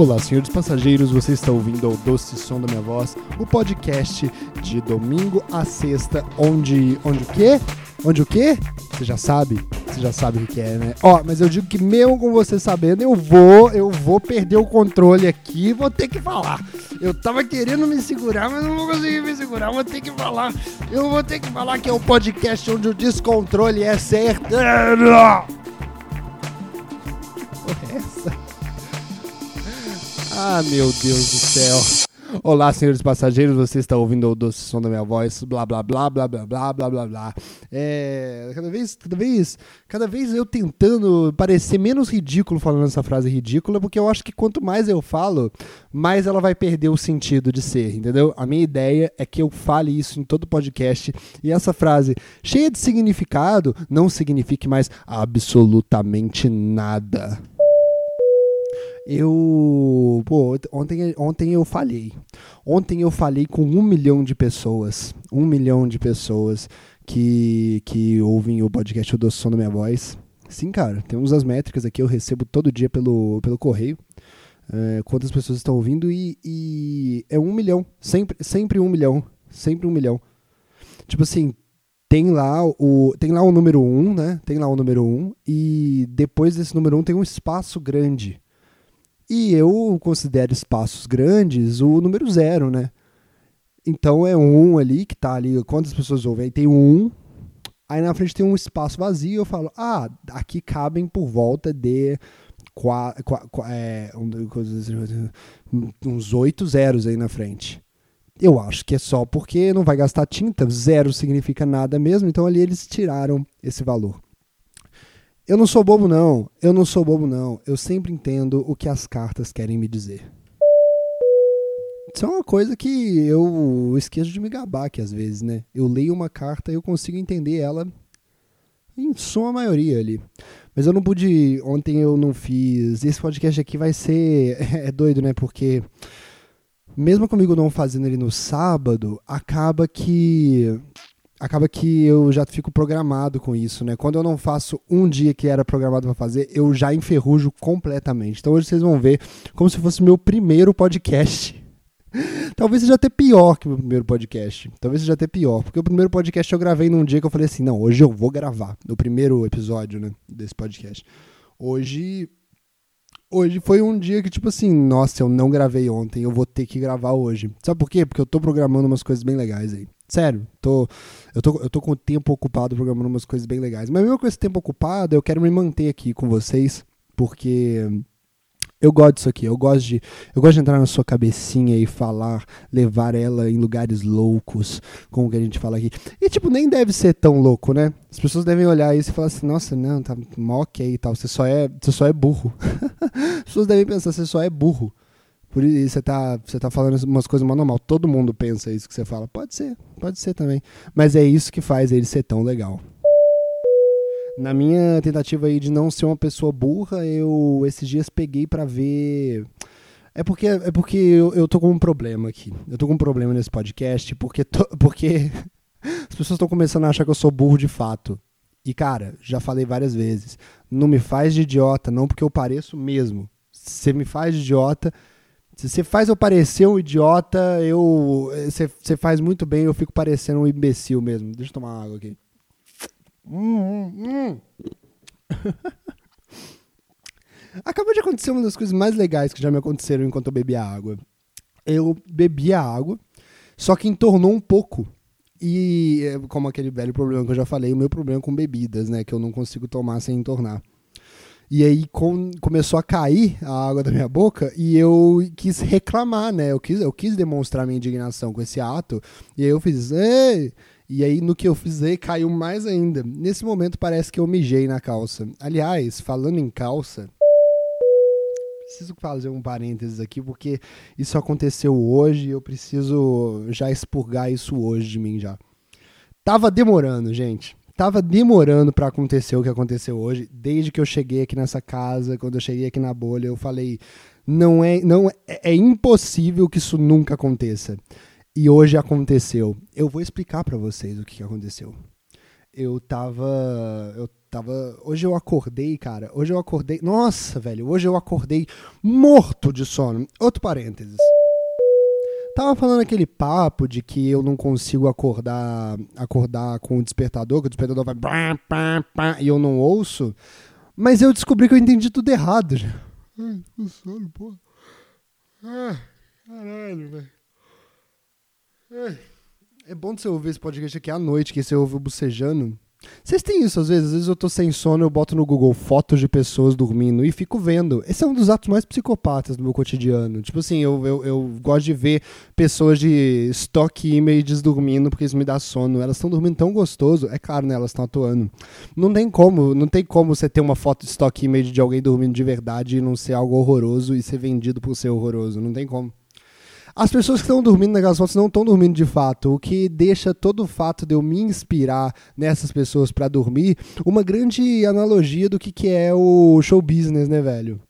Olá, senhores passageiros, você está ouvindo o Doce Som da Minha Voz, o podcast de domingo a sexta, onde. Onde o quê? Onde o quê? Você já sabe? Você já sabe o que é, né? Ó, mas eu digo que mesmo com você sabendo, eu vou, eu vou perder o controle aqui vou ter que falar. Eu tava querendo me segurar, mas não vou conseguir me segurar, vou ter que falar. Eu vou ter que falar que é o podcast onde o descontrole é certeiro. Ah, meu Deus do céu. Olá, senhores passageiros, você está ouvindo o doce som da minha voz, blá blá blá blá blá blá blá blá blá. É, cada vez, cada vez, cada vez eu tentando parecer menos ridículo falando essa frase ridícula, porque eu acho que quanto mais eu falo, mais ela vai perder o sentido de ser, entendeu? A minha ideia é que eu fale isso em todo podcast e essa frase cheia de significado não signifique mais absolutamente nada. Eu. Pô, ontem, ontem eu falhei. Ontem eu falei com um milhão de pessoas. Um milhão de pessoas que, que ouvem o podcast O Doce Som da Minha Voz. Sim, cara, temos as métricas aqui, eu recebo todo dia pelo, pelo correio. É, quantas pessoas estão ouvindo e, e, é um milhão. Sempre, sempre um milhão. Sempre um milhão. Tipo assim, tem lá o tem lá o número um, né? Tem lá o número um e depois desse número um tem um espaço grande e eu considero espaços grandes o número zero, né? Então é um ali que tá ali, quantas pessoas ouvem? Aí tem um, aí na frente tem um espaço vazio, eu falo, ah, aqui cabem por volta de qua, qua, qua, é, uns oito zeros aí na frente. Eu acho que é só porque não vai gastar tinta, zero significa nada mesmo, então ali eles tiraram esse valor. Eu não sou bobo, não. Eu não sou bobo, não. Eu sempre entendo o que as cartas querem me dizer. Isso é uma coisa que eu esqueço de me gabar aqui às vezes, né? Eu leio uma carta e eu consigo entender ela em sua maioria ali. Mas eu não pude. Ontem eu não fiz. Esse podcast aqui vai ser. É doido, né? Porque. Mesmo comigo não fazendo ele no sábado, acaba que acaba que eu já fico programado com isso, né? Quando eu não faço um dia que era programado para fazer, eu já enferrujo completamente. Então hoje vocês vão ver como se fosse meu primeiro podcast. Talvez seja até pior que o meu primeiro podcast. Talvez seja até pior. Porque o primeiro podcast eu gravei num dia que eu falei assim: não, hoje eu vou gravar. No primeiro episódio, né? Desse podcast. Hoje. Hoje foi um dia que, tipo assim, nossa, eu não gravei ontem, eu vou ter que gravar hoje. Sabe por quê? Porque eu tô programando umas coisas bem legais aí. Sério, tô, eu, tô, eu tô com o tempo ocupado programando umas coisas bem legais. Mas mesmo com esse tempo ocupado, eu quero me manter aqui com vocês, porque eu gosto disso aqui. Eu gosto de, eu gosto de entrar na sua cabecinha e falar, levar ela em lugares loucos, como que a gente fala aqui. E tipo, nem deve ser tão louco, né? As pessoas devem olhar isso e falar assim: "Nossa, não, tá mó ok e tal, você só é, você só é burro". As pessoas devem pensar: "Você só é burro". Por isso você tá, você tá falando umas coisas mais normal. Todo mundo pensa isso que você fala. Pode ser, pode ser também. Mas é isso que faz ele ser tão legal. Na minha tentativa aí de não ser uma pessoa burra, eu esses dias peguei para ver. É porque, é porque eu, eu tô com um problema aqui. Eu tô com um problema nesse podcast, porque, porque as pessoas estão começando a achar que eu sou burro de fato. E, cara, já falei várias vezes. Não me faz de idiota, não porque eu pareço mesmo. Você me faz de idiota se você faz eu parecer um idiota, eu. Você faz muito bem, eu fico parecendo um imbecil mesmo. Deixa eu tomar água aqui. Hum, hum, hum. Acabou de acontecer uma das coisas mais legais que já me aconteceram enquanto eu bebia água. Eu bebia água, só que entornou um pouco. E, é, como aquele velho problema que eu já falei, o meu problema com bebidas, né? Que eu não consigo tomar sem entornar. E aí com, começou a cair a água da minha boca e eu quis reclamar, né? Eu quis, eu quis demonstrar minha indignação com esse ato. E aí eu fiz, Ei! E aí, no que eu fiz, caiu mais ainda. Nesse momento, parece que eu mijei na calça. Aliás, falando em calça, preciso fazer um parênteses aqui, porque isso aconteceu hoje e eu preciso já expurgar isso hoje de mim já. Tava demorando, gente tava demorando para acontecer o que aconteceu hoje. Desde que eu cheguei aqui nessa casa, quando eu cheguei aqui na bolha, eu falei: não é, não é, é impossível que isso nunca aconteça. E hoje aconteceu. Eu vou explicar para vocês o que aconteceu. Eu tava, eu tava. Hoje eu acordei, cara. Hoje eu acordei. Nossa, velho. Hoje eu acordei morto de sono. Outro parênteses. Tava falando aquele papo de que eu não consigo acordar acordar com o despertador, que o despertador vai e eu não ouço. Mas eu descobri que eu entendi tudo errado. Ai, o sono, porra. Ah, caralho, velho. É bom você ouvir esse podcast aqui à noite, que você ouve bocejando. Vocês têm isso às vezes? Às vezes eu tô sem sono, eu boto no Google fotos de pessoas dormindo e fico vendo. Esse é um dos atos mais psicopatas do meu cotidiano. Tipo assim, eu, eu, eu gosto de ver pessoas de stock images dormindo porque isso me dá sono. Elas estão dormindo tão gostoso. É claro, né? Elas estão atuando. Não tem como, não tem como você ter uma foto de stock image de alguém dormindo de verdade e não ser algo horroroso e ser vendido por ser horroroso. Não tem como. As pessoas que estão dormindo naquelas fotos não estão dormindo de fato, o que deixa todo o fato de eu me inspirar nessas pessoas para dormir uma grande analogia do que, que é o show business, né, velho?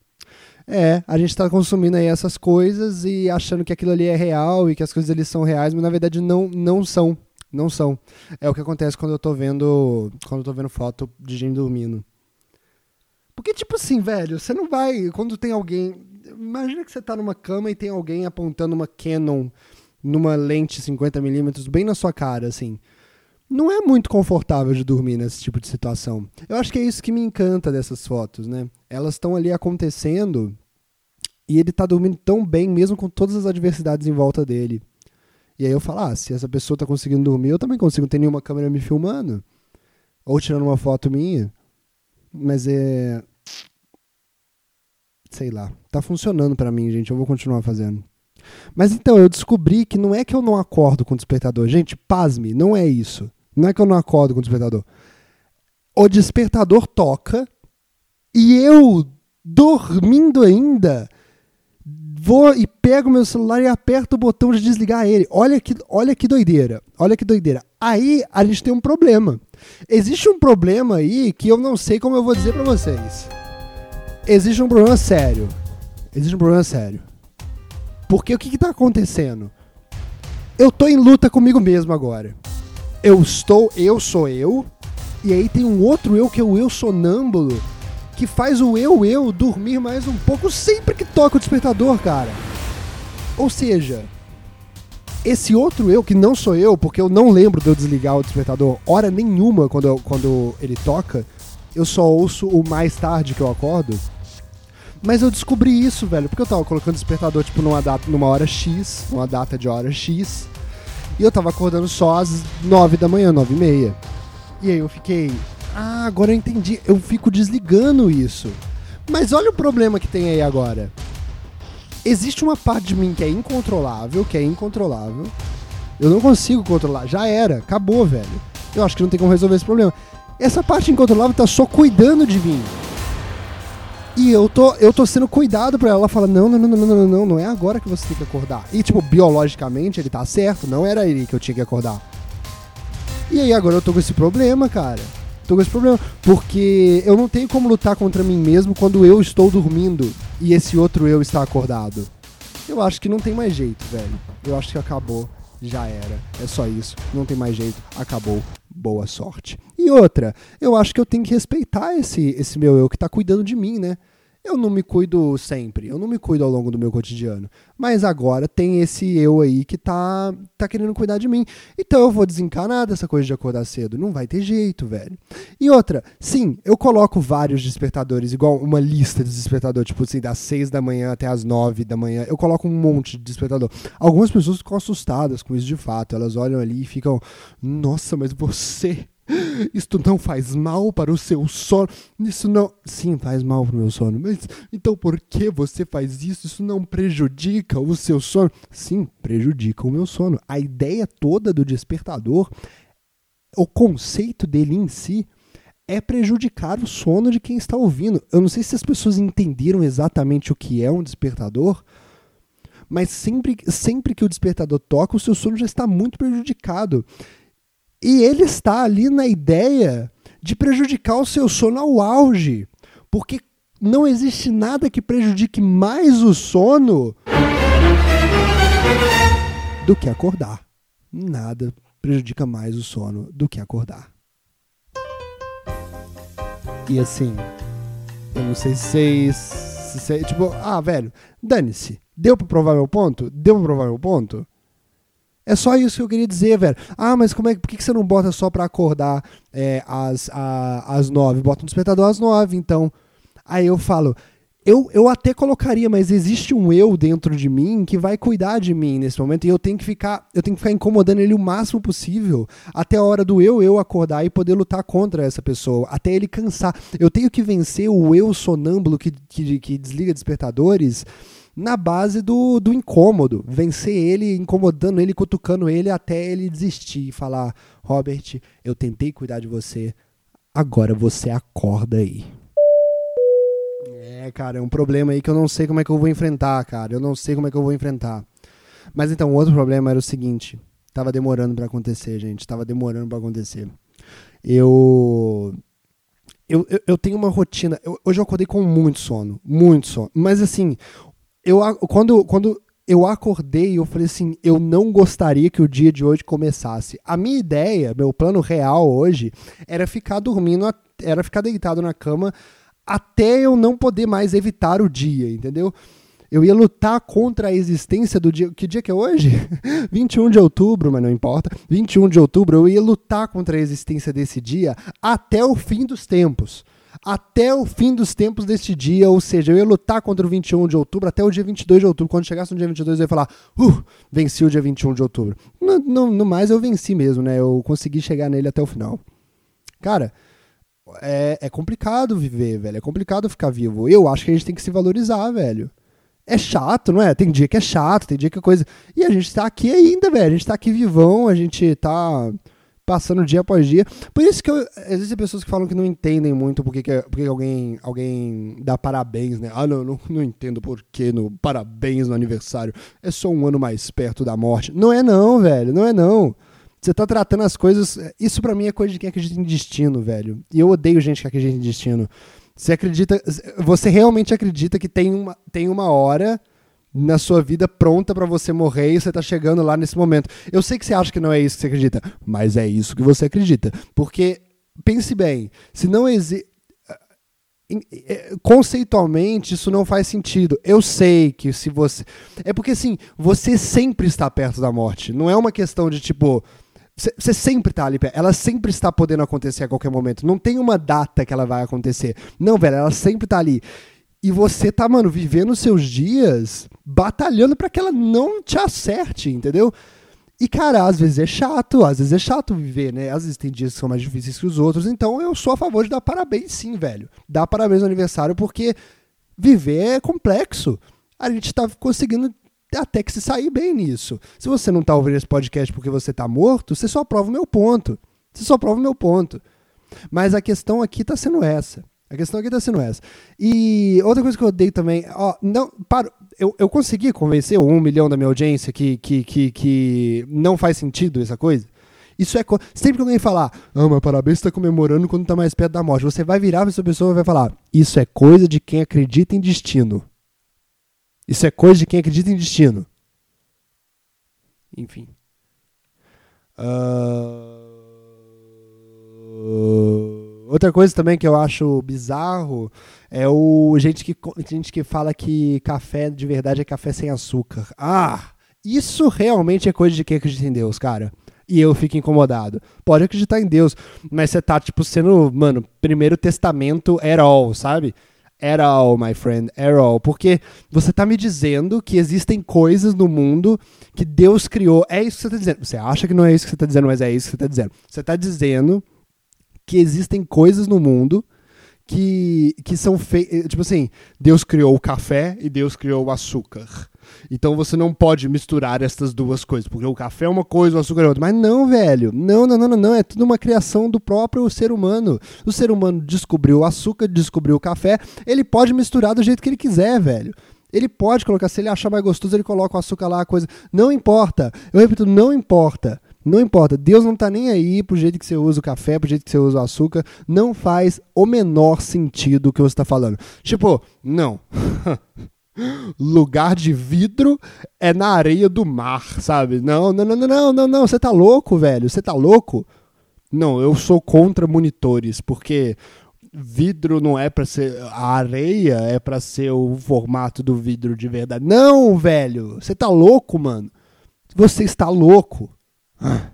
É, a gente está consumindo aí essas coisas e achando que aquilo ali é real e que as coisas ali são reais, mas na verdade não, não são. Não são. É o que acontece quando eu tô vendo. Quando eu tô vendo foto de gente dormindo. Porque, tipo assim, velho, você não vai. Quando tem alguém imagina que você tá numa cama e tem alguém apontando uma Canon numa lente 50mm bem na sua cara, assim. Não é muito confortável de dormir nesse tipo de situação. Eu acho que é isso que me encanta dessas fotos, né? Elas estão ali acontecendo e ele tá dormindo tão bem, mesmo com todas as adversidades em volta dele. E aí eu falo, ah, se essa pessoa tá conseguindo dormir, eu também consigo. Não tem nenhuma câmera me filmando. Ou tirando uma foto minha. Mas é sei lá, tá funcionando para mim, gente, eu vou continuar fazendo. Mas então, eu descobri que não é que eu não acordo com o despertador. Gente, pasme, não é isso. Não é que eu não acordo com o despertador. O despertador toca e eu, dormindo ainda, vou e pego meu celular e aperto o botão de desligar ele. Olha que, olha que doideira. Olha que doideira. Aí a gente tem um problema. Existe um problema aí que eu não sei como eu vou dizer para vocês existe um problema sério. Existe um problema sério. Porque o que está acontecendo? Eu tô em luta comigo mesmo agora. Eu estou, eu sou eu, e aí tem um outro eu que é o eu sonâmbulo, que faz o eu eu dormir mais um pouco sempre que toca o despertador, cara. Ou seja, esse outro eu, que não sou eu, porque eu não lembro de eu desligar o despertador hora nenhuma quando, eu, quando ele toca, eu só ouço o mais tarde que eu acordo. Mas eu descobri isso, velho, porque eu tava colocando despertador, tipo, numa data, numa hora X, numa data de hora X. E eu tava acordando só às 9 da manhã, 9 e meia. E aí eu fiquei, ah, agora eu entendi. Eu fico desligando isso. Mas olha o problema que tem aí agora. Existe uma parte de mim que é incontrolável, que é incontrolável. Eu não consigo controlar. Já era, acabou, velho. Eu acho que não tem como resolver esse problema. Essa parte incontrolável tá só cuidando de mim. E eu tô, eu tô sendo cuidado pra ela. Ela fala: não, não, não, não, não, não, não é agora que você tem que acordar. E, tipo, biologicamente ele tá certo, não era ele que eu tinha que acordar. E aí agora eu tô com esse problema, cara. Tô com esse problema. Porque eu não tenho como lutar contra mim mesmo quando eu estou dormindo e esse outro eu está acordado. Eu acho que não tem mais jeito, velho. Eu acho que acabou. Já era. É só isso. Não tem mais jeito. Acabou boa sorte. E outra, eu acho que eu tenho que respeitar esse, esse meu eu que está cuidando de mim, né? Eu não me cuido sempre, eu não me cuido ao longo do meu cotidiano. Mas agora tem esse eu aí que tá, tá querendo cuidar de mim. Então eu vou desencanar dessa coisa de acordar cedo. Não vai ter jeito, velho. E outra, sim, eu coloco vários despertadores, igual uma lista de despertadores, tipo assim, das 6 da manhã até as 9 da manhã. Eu coloco um monte de despertador. Algumas pessoas ficam assustadas com isso de fato. Elas olham ali e ficam, nossa, mas você isto não faz mal para o seu sono. Isso não. Sim, faz mal para o meu sono. Mas então por que você faz isso? Isso não prejudica o seu sono? Sim, prejudica o meu sono. A ideia toda do despertador, o conceito dele em si, é prejudicar o sono de quem está ouvindo. Eu não sei se as pessoas entenderam exatamente o que é um despertador mas sempre, sempre que o despertador toca, o seu sono já está muito prejudicado. E ele está ali na ideia de prejudicar o seu sono ao auge. Porque não existe nada que prejudique mais o sono do que acordar. Nada prejudica mais o sono do que acordar. E assim, eu não sei se vocês. Se, tipo, ah, velho, dane-se. Deu pra provar meu ponto? Deu pra provar meu ponto? É só isso que eu queria dizer, velho. Ah, mas como é, por que, você não bota só pra acordar é, às, a, às nove? Bota um despertador às nove, então. Aí eu falo, eu, eu até colocaria, mas existe um eu dentro de mim que vai cuidar de mim nesse momento e eu tenho que ficar, eu tenho que ficar incomodando ele o máximo possível até a hora do eu eu acordar e poder lutar contra essa pessoa, até ele cansar. Eu tenho que vencer o eu sonâmbulo que, que, que desliga despertadores na base do, do incômodo, vencer ele, incomodando ele, cutucando ele até ele desistir e falar: Robert, eu tentei cuidar de você, agora você acorda aí. É, cara, é um problema aí que eu não sei como é que eu vou enfrentar, cara. Eu não sei como é que eu vou enfrentar. Mas então, outro problema era o seguinte: tava demorando para acontecer, gente. Tava demorando para acontecer. Eu eu, eu, eu, tenho uma rotina. Eu, hoje eu acordei com muito sono. Muito sono. Mas assim, eu, quando, quando eu acordei, eu falei assim: eu não gostaria que o dia de hoje começasse. A minha ideia, meu plano real hoje, era ficar dormindo, era ficar deitado na cama até eu não poder mais evitar o dia, entendeu? Eu ia lutar contra a existência do dia. Que dia que é hoje? 21 de outubro, mas não importa. 21 de outubro, eu ia lutar contra a existência desse dia até o fim dos tempos. Até o fim dos tempos deste dia, ou seja, eu ia lutar contra o 21 de outubro até o dia 22 de outubro. Quando chegasse no dia 22, eu ia falar, uh, venci o dia 21 de outubro. No, no, no mais, eu venci mesmo, né? Eu consegui chegar nele até o final. Cara, é, é complicado viver, velho. É complicado ficar vivo. Eu acho que a gente tem que se valorizar, velho. É chato, não é? Tem dia que é chato, tem dia que é coisa. E a gente tá aqui ainda, velho. A gente tá aqui vivão, a gente tá passando dia após dia. Por isso que eu, existem pessoas que falam que não entendem muito porque, que, porque alguém, alguém dá parabéns, né? Ah, não, não, não entendo por que no parabéns no aniversário. É só um ano mais perto da morte. Não é não, velho. Não é não. Você tá tratando as coisas. Isso para mim é coisa de quem acredita em destino, velho. E eu odeio gente que acredita em destino. Você acredita. Você realmente acredita que tem uma, tem uma hora na sua vida pronta para você morrer e você tá chegando lá nesse momento. Eu sei que você acha que não é isso que você acredita, mas é isso que você acredita. Porque, pense bem, se não existe. É, conceitualmente isso não faz sentido. Eu sei que se você. É porque assim, você sempre está perto da morte. Não é uma questão de tipo, você sempre tá ali, ela sempre está podendo acontecer a qualquer momento. Não tem uma data que ela vai acontecer. Não, velho, ela sempre tá ali. E você tá, mano, vivendo seus dias batalhando para que ela não te acerte, entendeu? E, cara, às vezes é chato, às vezes é chato viver, né? Às vezes tem dias que são mais difíceis que os outros, então eu sou a favor de dar parabéns, sim, velho. Dar parabéns no aniversário, porque viver é complexo. A gente tá conseguindo até que se sair bem nisso. Se você não está ouvindo esse podcast porque você está morto, você só prova o meu ponto. Você só prova o meu ponto. Mas a questão aqui está sendo essa. A questão aqui está sendo essa. E outra coisa que eu odeio também, ó, não, para, eu, eu consegui convencer um milhão da minha audiência que, que, que, que não faz sentido essa coisa. Isso é. Sempre que alguém falar, ah, mas parabéns, você está comemorando quando está mais perto da morte, você vai virar para essa pessoa e vai falar, isso é coisa de quem acredita em destino. Isso é coisa de quem acredita em destino. Enfim. Uh... Outra coisa também que eu acho bizarro é o gente que, gente que fala que café de verdade é café sem açúcar. Ah! Isso realmente é coisa de quem acredita em Deus, cara. E eu fico incomodado. Pode acreditar em Deus, mas você tá, tipo, sendo, mano, primeiro testamento at all, sabe? at all, my friend, at all. Porque você está me dizendo que existem coisas no mundo que Deus criou. É isso que você está dizendo. Você acha que não é isso que você está dizendo, mas é isso que você está dizendo. Você está dizendo que existem coisas no mundo que, que são feitas. Tipo assim, Deus criou o café e Deus criou o açúcar. Então você não pode misturar essas duas coisas, porque o café é uma coisa, o açúcar é outra. Mas não, velho. Não, não, não, não, não. É tudo uma criação do próprio ser humano. O ser humano descobriu o açúcar, descobriu o café. Ele pode misturar do jeito que ele quiser, velho. Ele pode colocar, se ele achar mais gostoso, ele coloca o açúcar lá, a coisa. Não importa. Eu repito, não importa. Não importa, Deus não tá nem aí pro jeito que você usa o café, pro jeito que você usa o açúcar. Não faz o menor sentido o que você tá falando. Tipo, não. lugar de vidro é na areia do mar, sabe? Não, não, não, não, não, não, você tá louco, velho? Você tá louco? Não, eu sou contra monitores, porque vidro não é para ser a areia é para ser o formato do vidro de verdade. Não, velho, você tá louco, mano. Você está louco. Ah.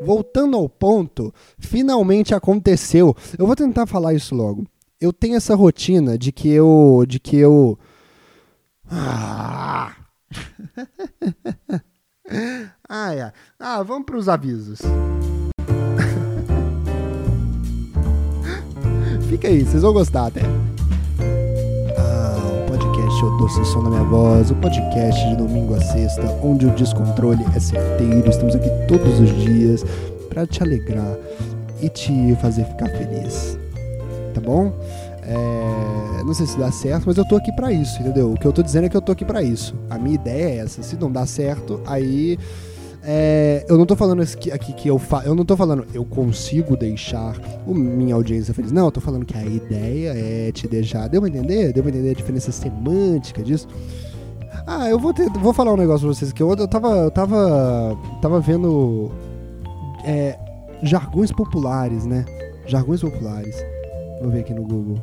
Voltando ao ponto, finalmente aconteceu. Eu vou tentar falar isso logo. Eu tenho essa rotina de que eu de que eu ah, ai, Ah, vamos para os avisos. Fica aí, vocês vão gostar até. O podcast Eu Doce Som da Minha Voz, o podcast de domingo a sexta, onde o descontrole é certeiro. Estamos aqui todos os dias para te alegrar e te fazer ficar feliz. Tá bom? É, não sei se dá certo, mas eu tô aqui para isso, entendeu? O que eu tô dizendo é que eu tô aqui para isso. A minha ideia é essa. Se não dá certo, aí é, eu não tô falando aqui, aqui que eu fa eu não tô falando eu consigo deixar o, minha audiência feliz. Não, eu tô falando que a ideia é te deixar. Deu pra entender? Deu pra entender a diferença semântica disso? Ah, eu vou, ter, vou falar um negócio pra vocês que eu, eu tava. Eu tava. Tava vendo. É, jargões populares, né? Jargões populares. Vou ver aqui no Google.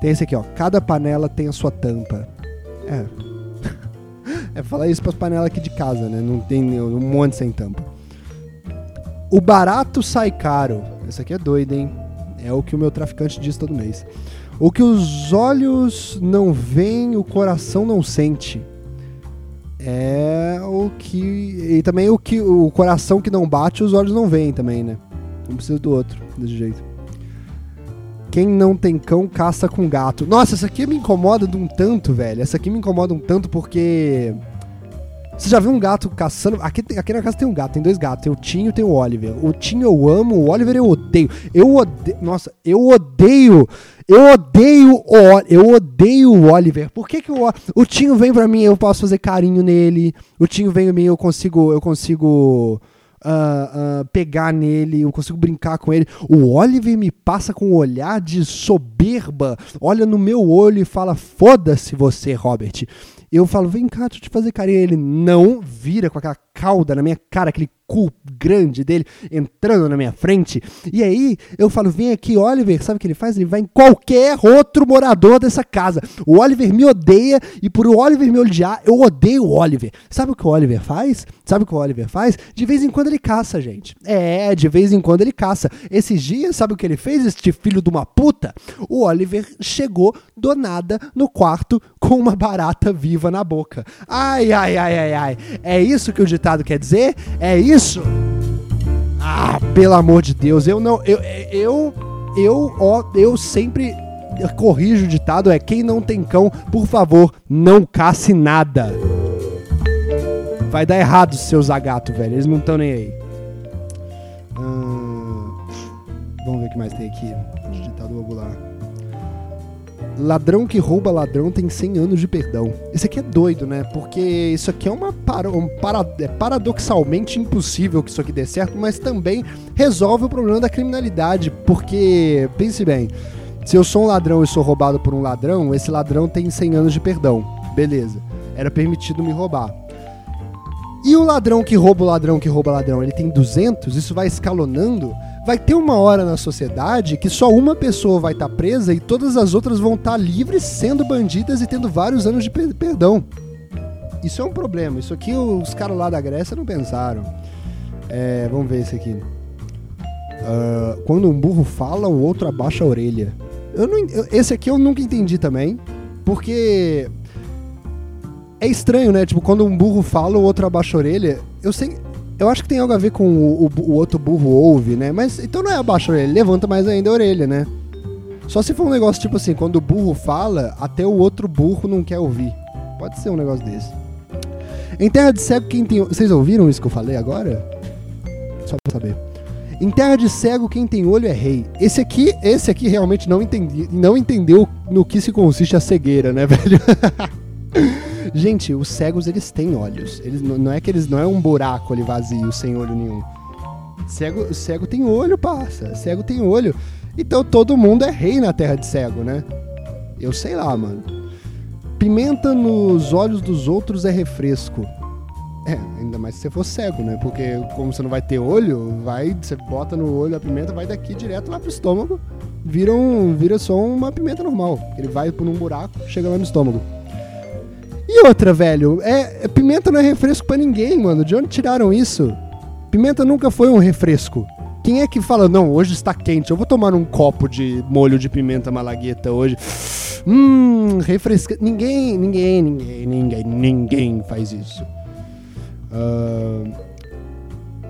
Tem esse aqui, ó. Cada panela tem a sua tampa. É. é falar isso pras panelas aqui de casa, né? Não tem um monte sem tampa. O barato sai caro. Esse aqui é doido, hein? É o que o meu traficante diz todo mês. O que os olhos não veem, o coração não sente. É o que. E também o que o coração que não bate, os olhos não veem também, né? Um precisa do outro, desse jeito. Quem não tem cão caça com gato. Nossa, essa aqui me incomoda de um tanto, velho. Essa aqui me incomoda um tanto porque. Você já viu um gato caçando? Aqui, aqui na casa tem um gato, tem dois gatos. Tem o Tinho e tem o Oliver. O Tinho eu amo, o Oliver eu odeio. Eu odeio. Nossa, eu odeio. Eu odeio o eu odeio o Oliver. Por que, que o, o Tinho vem pra mim eu posso fazer carinho nele? O Tinho vem pra mim eu consigo eu consigo uh, uh, pegar nele, eu consigo brincar com ele. O Oliver me passa com um olhar de soberba, olha no meu olho e fala: foda-se você, Robert. Eu falo, vem cá, deixa eu te fazer carinho. Ele não vira com aquela cauda na minha cara, aquele cu grande dele entrando na minha frente. E aí eu falo: vem aqui, Oliver. Sabe o que ele faz? Ele vai em qualquer outro morador dessa casa. O Oliver me odeia e por o Oliver me odiar, eu odeio o Oliver. Sabe o que o Oliver faz? Sabe o que o Oliver faz? De vez em quando ele caça, gente. É, de vez em quando ele caça. Esses dias, sabe o que ele fez, este filho de uma puta? O Oliver chegou do nada no quarto com uma barata viva na boca. Ai, ai, ai, ai, ai. É isso que o ditado quer dizer? É isso? Ah, pelo amor de Deus, eu não. Eu, eu, eu, ó, eu sempre corrijo o ditado: é quem não tem cão, por favor, não casse nada. Vai dar errado seus zagato, velho. Eles não estão nem aí. Hum, vamos ver o que mais tem aqui. Ditado ovular. Ladrão que rouba ladrão tem 100 anos de perdão. Isso aqui é doido, né? Porque isso aqui é uma para, um para, é paradoxalmente impossível que isso aqui dê certo, mas também resolve o problema da criminalidade. Porque, pense bem, se eu sou um ladrão e sou roubado por um ladrão, esse ladrão tem 100 anos de perdão. Beleza. Era permitido me roubar. E o ladrão que rouba o ladrão que rouba ladrão, ele tem 200, isso vai escalonando vai ter uma hora na sociedade que só uma pessoa vai estar tá presa e todas as outras vão estar tá livres, sendo bandidas e tendo vários anos de per perdão. Isso é um problema. Isso aqui os caras lá da Grécia não pensaram. É, vamos ver esse aqui. Uh, quando um burro fala, o outro abaixa a orelha. Eu não, esse aqui eu nunca entendi também, porque é estranho, né? Tipo, quando um burro fala, o outro abaixa a orelha. Eu sei, eu acho que tem algo a ver com o, o, o outro burro ouve, né? Mas então não é abaixa a orelha, levanta mais ainda a orelha, né? Só se for um negócio tipo assim, quando o burro fala, até o outro burro não quer ouvir. Pode ser um negócio desse. Em terra de cego, quem tem. Vocês ouviram isso que eu falei agora? Só pra saber. Em terra de cego, quem tem olho é rei. Esse aqui, esse aqui realmente não entendi, não entendeu no que se consiste a cegueira, né, velho? Gente, os cegos eles têm olhos. Eles não é que eles não é um buraco ali vazio sem olho nenhum. Cego, cego tem olho, passa. Cego tem olho. Então todo mundo é rei na terra de cego, né? Eu sei lá, mano. Pimenta nos olhos dos outros é refresco. É, ainda mais se você for cego, né? Porque como você não vai ter olho, vai, você bota no olho a pimenta, vai daqui direto lá pro estômago, vira, um, vira só uma pimenta normal. Ele vai por um buraco, chega lá no estômago. Outra, velho, é, é pimenta não é refresco para ninguém, mano. De onde tiraram isso? Pimenta nunca foi um refresco. Quem é que fala, não, hoje está quente, eu vou tomar um copo de molho de pimenta malagueta hoje. Hum, refresca. Ninguém, ninguém, ninguém, ninguém, ninguém faz isso. Uh,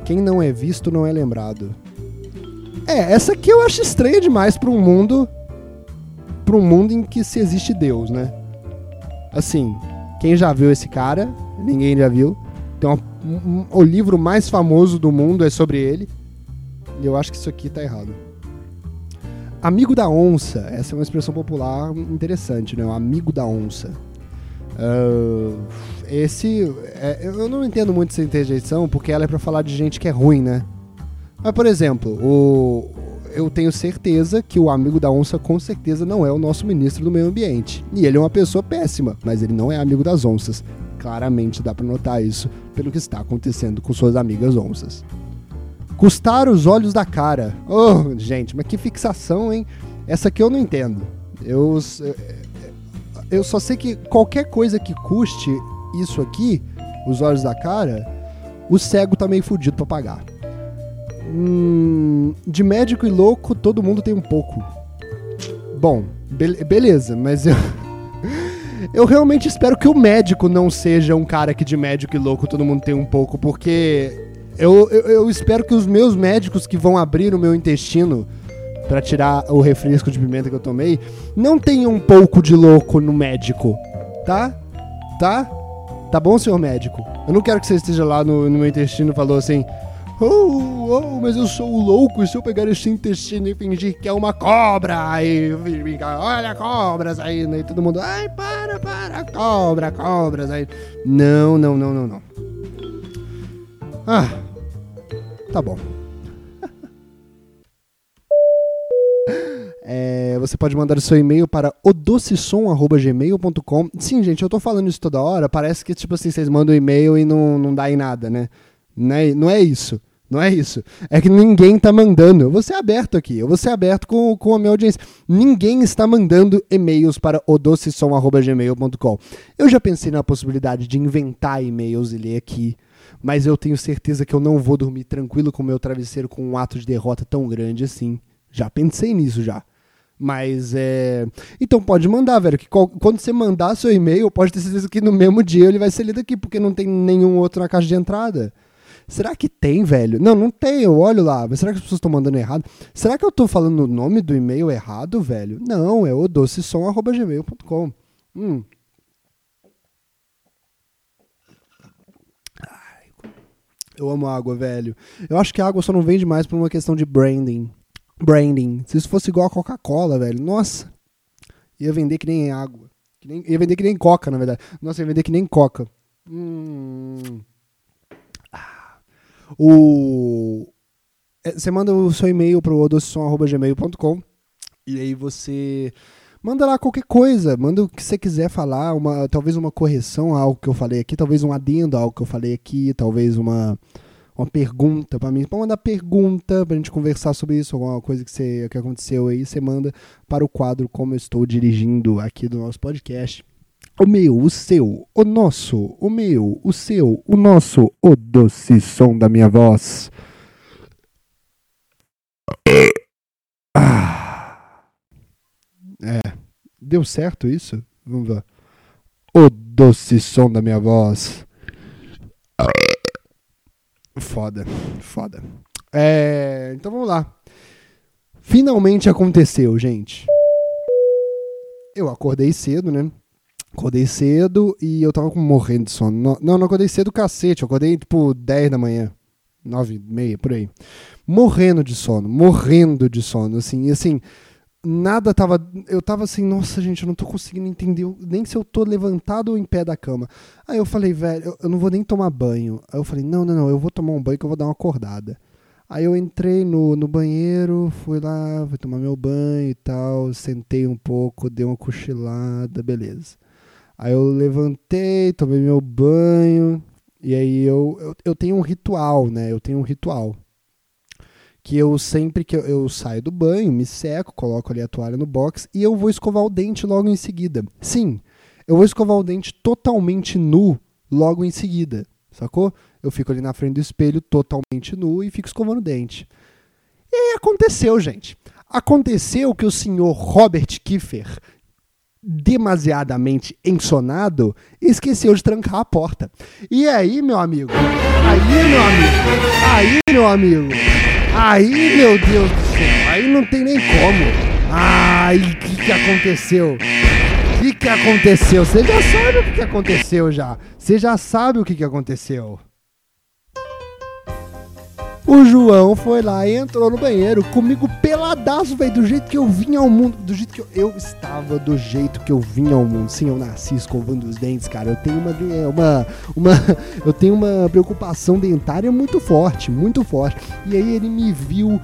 quem não é visto não é lembrado. É, essa aqui eu acho estranha demais para um mundo. para um mundo em que se existe Deus, né? Assim, quem já viu esse cara? Ninguém já viu. Tem uma, um, o livro mais famoso do mundo é sobre ele. E eu acho que isso aqui tá errado. Amigo da onça. Essa é uma expressão popular interessante, né? O amigo da onça. Uh, esse. É, eu não entendo muito essa interjeição porque ela é para falar de gente que é ruim, né? Mas, por exemplo, o, eu tenho certeza que o amigo da onça com certeza não é o nosso ministro do meio ambiente. E ele é uma pessoa péssima, mas ele não é amigo das onças. Claramente dá para notar isso pelo que está acontecendo com suas amigas onças. Custar os olhos da cara. Oh, gente, mas que fixação, hein? Essa aqui eu não entendo. Eu, eu só sei que qualquer coisa que custe isso aqui, os olhos da cara, o cego tá meio fudido pra pagar. Hum, de médico e louco, todo mundo tem um pouco. Bom, be beleza, mas eu. eu realmente espero que o médico não seja um cara que de médico e louco todo mundo tem um pouco, porque eu, eu, eu espero que os meus médicos que vão abrir o meu intestino para tirar o refresco de pimenta que eu tomei, não tenha um pouco de louco no médico, tá? Tá? Tá bom, senhor médico? Eu não quero que você esteja lá no, no meu intestino e falou assim, oh, oh, mas eu sou louco, e se eu pegar esse intestino e fingir que é uma cobra, aí fica, olha cobras aí, né? E todo mundo, ai, para, para, cobra, cobras aí. Não, não, não, não, não. Ah, tá bom. É, você pode mandar o seu e-mail para odocesom.gmail.com. Sim, gente, eu tô falando isso toda hora. Parece que, tipo assim, vocês mandam um e-mail e não, não dá em nada, né? Não é, não é isso. Não é isso. É que ninguém tá mandando. Eu vou ser aberto aqui. Eu vou ser aberto com, com a minha audiência. Ninguém está mandando e-mails para odocesom.gmail.com. Eu já pensei na possibilidade de inventar e-mails e ler aqui. Mas eu tenho certeza que eu não vou dormir tranquilo com o meu travesseiro com um ato de derrota tão grande assim. Já pensei nisso já. Mas é. Então pode mandar, velho. Que quando você mandar seu e-mail, pode ter certeza que no mesmo dia ele vai ser lido aqui, porque não tem nenhum outro na caixa de entrada. Será que tem, velho? Não, não tem, eu olho lá. Mas será que as pessoas estão mandando errado? Será que eu estou falando o nome do e-mail errado, velho? Não, é o docesom.gmail.com. Hum. Eu amo água, velho. Eu acho que a água só não vende mais por uma questão de branding branding. Se isso fosse igual a Coca-Cola, velho, nossa, ia vender que nem água. Que nem, ia vender que nem coca, na verdade. Nossa, ia vender que nem coca. Hum. O... É, você manda o seu e-mail pro odossom.gmail.com e aí você manda lá qualquer coisa, manda o que você quiser falar, uma, talvez uma correção a algo que eu falei aqui, talvez um adendo a algo que eu falei aqui, talvez uma uma pergunta para mim. Pode mandar pergunta para a gente conversar sobre isso, alguma coisa que, você, que aconteceu aí, você manda para o quadro Como Eu Estou Dirigindo aqui do nosso podcast. O meu, o seu, o nosso, o meu, o seu, o nosso, o doce som da minha voz. Ah. É, deu certo isso? Vamos ver. O doce som da minha voz. Foda, foda. É, então vamos lá. Finalmente aconteceu, gente. Eu acordei cedo, né? Acordei cedo e eu tava morrendo de sono. Não, não acordei cedo cacete. Eu acordei tipo 10 da manhã. 9 e meia, por aí. Morrendo de sono, morrendo de sono, assim. E assim, nada tava. Eu tava assim, nossa, gente, eu não tô conseguindo entender nem se eu tô levantado ou em pé da cama. Aí eu falei, velho, eu, eu não vou nem tomar banho. Aí eu falei, não, não, não, eu vou tomar um banho que eu vou dar uma acordada. Aí eu entrei no, no banheiro, fui lá, fui tomar meu banho e tal, sentei um pouco, dei uma cochilada, beleza. Aí eu levantei, tomei meu banho, E aí eu, eu, eu tenho um ritual, né? Eu tenho um ritual. Que eu sempre que eu, eu saio do banho, me seco, coloco ali a toalha no box e eu vou escovar o dente logo em seguida. Sim, eu vou escovar o dente totalmente nu logo em seguida, sacou? Eu fico ali na frente do espelho totalmente nu e fico escovando o dente. E aí aconteceu, gente. Aconteceu que o senhor Robert Kiefer, demasiadamente ensonado, esqueceu de trancar a porta. E aí, meu amigo? Aí, meu amigo? Aí, meu amigo? Aí, meu Deus do céu, aí não tem nem como. Ai, o que, que aconteceu? O que, que aconteceu? Você já sabe o que, que aconteceu já. Você já sabe o que, que aconteceu. O João foi lá e entrou no banheiro comigo peladaço, velho, do jeito que eu vim ao mundo, do jeito que eu, eu, estava, do jeito que eu vim ao mundo. Sim, eu nasci escovando os dentes, cara. Eu tenho uma, uma, uma, eu tenho uma preocupação dentária muito forte, muito forte. E aí ele me viu,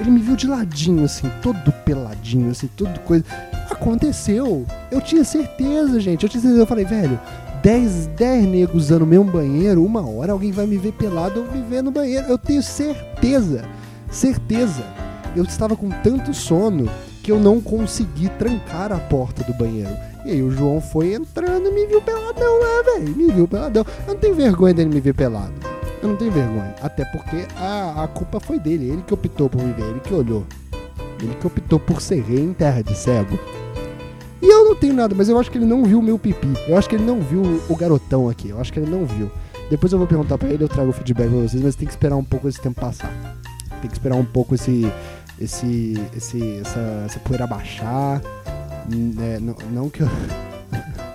ele me viu de ladinho, assim, todo peladinho, assim, tudo coisa. Aconteceu. Eu tinha certeza, gente. Eu tinha certeza. Eu falei, velho, 10, 10 negros usando o mesmo banheiro, uma hora alguém vai me ver pelado ou me ver no banheiro. Eu tenho certeza, certeza. Eu estava com tanto sono que eu não consegui trancar a porta do banheiro. E aí o João foi entrando e me viu peladão lá, velho. Me viu peladão. Eu não tenho vergonha dele me ver pelado. Eu não tenho vergonha. Até porque a, a culpa foi dele. Ele que optou por me ver, ele que olhou. Ele que optou por ser rei em terra de cego. E eu não tenho nada, mas eu acho que ele não viu o meu pipi. Eu acho que ele não viu o garotão aqui. Eu acho que ele não viu. Depois eu vou perguntar pra ele, eu trago o feedback pra vocês, mas tem que esperar um pouco esse tempo passar. Tem que esperar um pouco esse. esse. esse essa, essa poeira baixar. É, não, não que eu.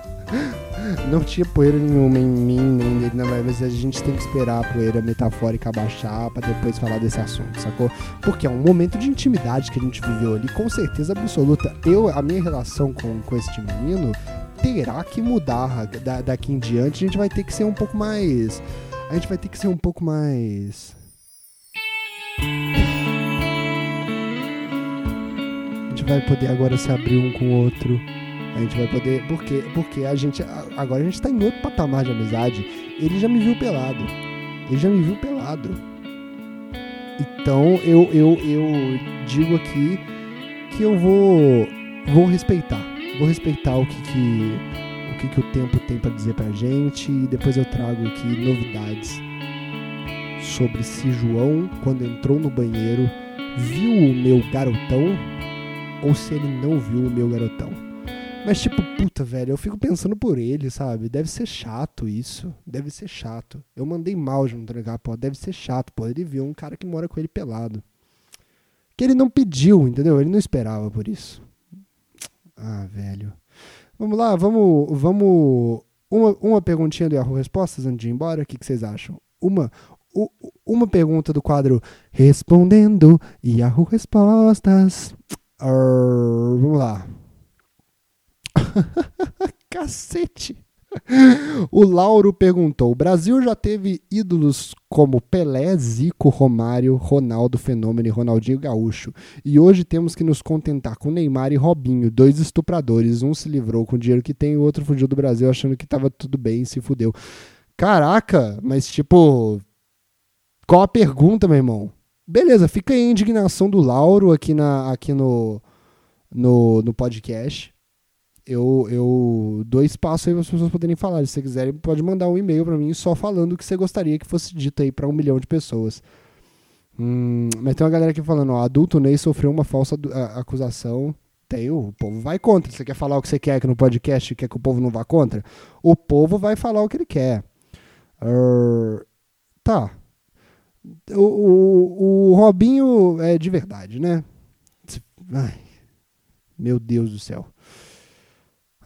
não tinha poeira nenhuma em mim, nem nele, não, mas a gente tem que esperar a poeira metafórica baixar para depois falar desse assunto, sacou? Porque é um momento de intimidade que a gente viveu ali, com certeza absoluta. Eu, a minha relação com, com este menino terá que mudar da, daqui em diante. A gente vai ter que ser um pouco mais. A gente vai ter que ser um pouco mais. A gente vai poder agora se abrir um com o outro a gente vai poder. Porque, porque a gente. Agora a gente tá em outro patamar de amizade. Ele já me viu pelado. Ele já me viu pelado. Então eu, eu, eu digo aqui que eu vou. Vou respeitar. Vou respeitar o que, que, o, que, que o tempo tem para dizer pra gente. E depois eu trago aqui novidades sobre se João, quando entrou no banheiro, viu o meu garotão ou se ele não viu o meu garotão. Mas, tipo, puta, velho, eu fico pensando por ele, sabe? Deve ser chato isso. Deve ser chato. Eu mandei mal de não entregar, pô. Deve ser chato, pô. Ele viu um cara que mora com ele pelado. Que ele não pediu, entendeu? Ele não esperava por isso. Ah, velho. Vamos lá, vamos. vamos uma, uma perguntinha do Yahoo Respostas antes de ir embora. O que, que vocês acham? Uma, uma pergunta do quadro Respondendo Yahoo Respostas. Uh, vamos lá. Cacete! O Lauro perguntou: o Brasil já teve ídolos como Pelé, Zico, Romário, Ronaldo Fenômeno e Ronaldinho Gaúcho. E hoje temos que nos contentar com Neymar e Robinho, dois estupradores. Um se livrou com o dinheiro que tem, o outro fugiu do Brasil achando que tava tudo bem e se fudeu. Caraca, mas tipo. Qual a pergunta, meu irmão? Beleza, fica aí a indignação do Lauro aqui, na, aqui no, no, no podcast eu, eu dou espaço aí para as pessoas poderem falar. Se você quiser, pode mandar um e-mail para mim só falando o que você gostaria que fosse dito aí para um milhão de pessoas. Hum, mas tem uma galera aqui falando, ó, adulto Ney sofreu uma falsa acusação. Tem, o povo vai contra. Você quer falar o que você quer aqui no podcast quer que o povo não vá contra? O povo vai falar o que ele quer. Uh, tá. O, o, o Robinho é de verdade, né? Ai, meu Deus do céu.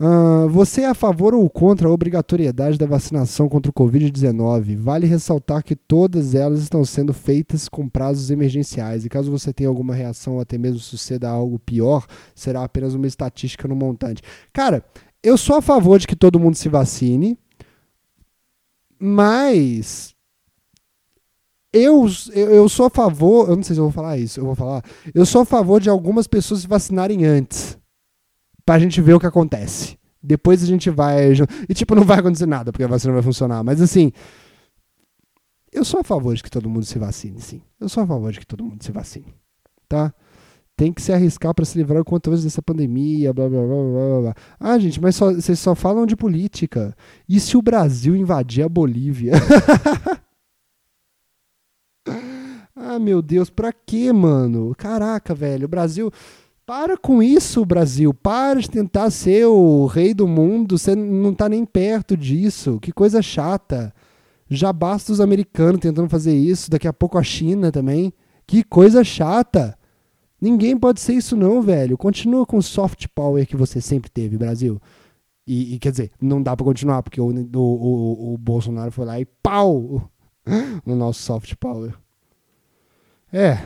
Uh, você é a favor ou contra a obrigatoriedade da vacinação contra o Covid-19? Vale ressaltar que todas elas estão sendo feitas com prazos emergenciais e caso você tenha alguma reação ou até mesmo suceda algo pior, será apenas uma estatística no montante. Cara, eu sou a favor de que todo mundo se vacine, mas eu, eu sou a favor, eu não sei se eu vou falar isso, eu vou falar, eu sou a favor de algumas pessoas se vacinarem antes para a gente ver o que acontece. Depois a gente vai. E, tipo, não vai acontecer nada, porque a vacina vai funcionar. Mas, assim. Eu sou a favor de que todo mundo se vacine, sim. Eu sou a favor de que todo mundo se vacine. Tá? Tem que se arriscar para se livrar o quanto antes dessa pandemia, blá, blá, blá, blá, blá. Ah, gente, mas só, vocês só falam de política. E se o Brasil invadir a Bolívia? ah, meu Deus, pra quê, mano? Caraca, velho, o Brasil... Para com isso, Brasil. Para de tentar ser o rei do mundo. Você não tá nem perto disso. Que coisa chata. Já basta os americanos tentando fazer isso. Daqui a pouco a China também. Que coisa chata. Ninguém pode ser isso, não, velho. Continua com o soft power que você sempre teve, Brasil. E, e quer dizer, não dá para continuar, porque o, o, o, o Bolsonaro foi lá e pau no nosso soft power. É,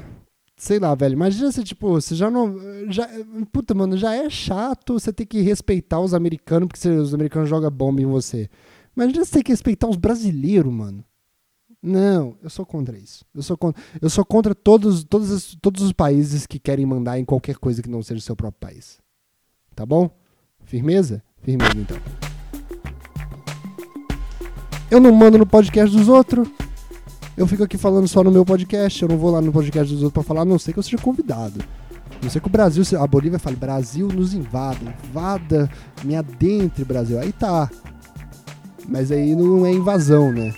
sei lá, velho. Imagina se, tipo, você já não. Já, puta, mano, já é chato você ter que respeitar os americanos, porque os americanos jogam bomba em você. Imagina você ter que respeitar os brasileiros, mano. Não, eu sou contra isso. Eu sou contra, eu sou contra todos, todos, todos os países que querem mandar em qualquer coisa que não seja o seu próprio país. Tá bom? Firmeza? Firmeza, então. Eu não mando no podcast dos outros. Eu fico aqui falando só no meu podcast, eu não vou lá no podcast dos outros pra falar, a não sei que eu seja convidado. Não sei que o Brasil, a Bolívia fale, Brasil nos invada, invada, me adentre, Brasil. Aí tá. Mas aí não é invasão, né?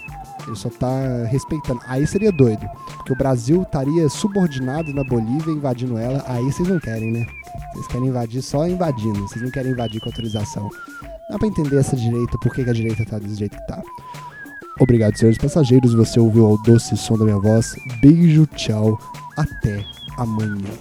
Ele só tá respeitando. Aí seria doido. Porque o Brasil estaria subordinado na Bolívia, invadindo ela. Aí vocês não querem, né? Vocês querem invadir só invadindo. Vocês não querem invadir com autorização. Dá pra entender essa direita, por que, que a direita tá desse jeito que tá. Obrigado, senhores passageiros. Você ouviu o doce som da minha voz. Beijo, tchau. Até amanhã.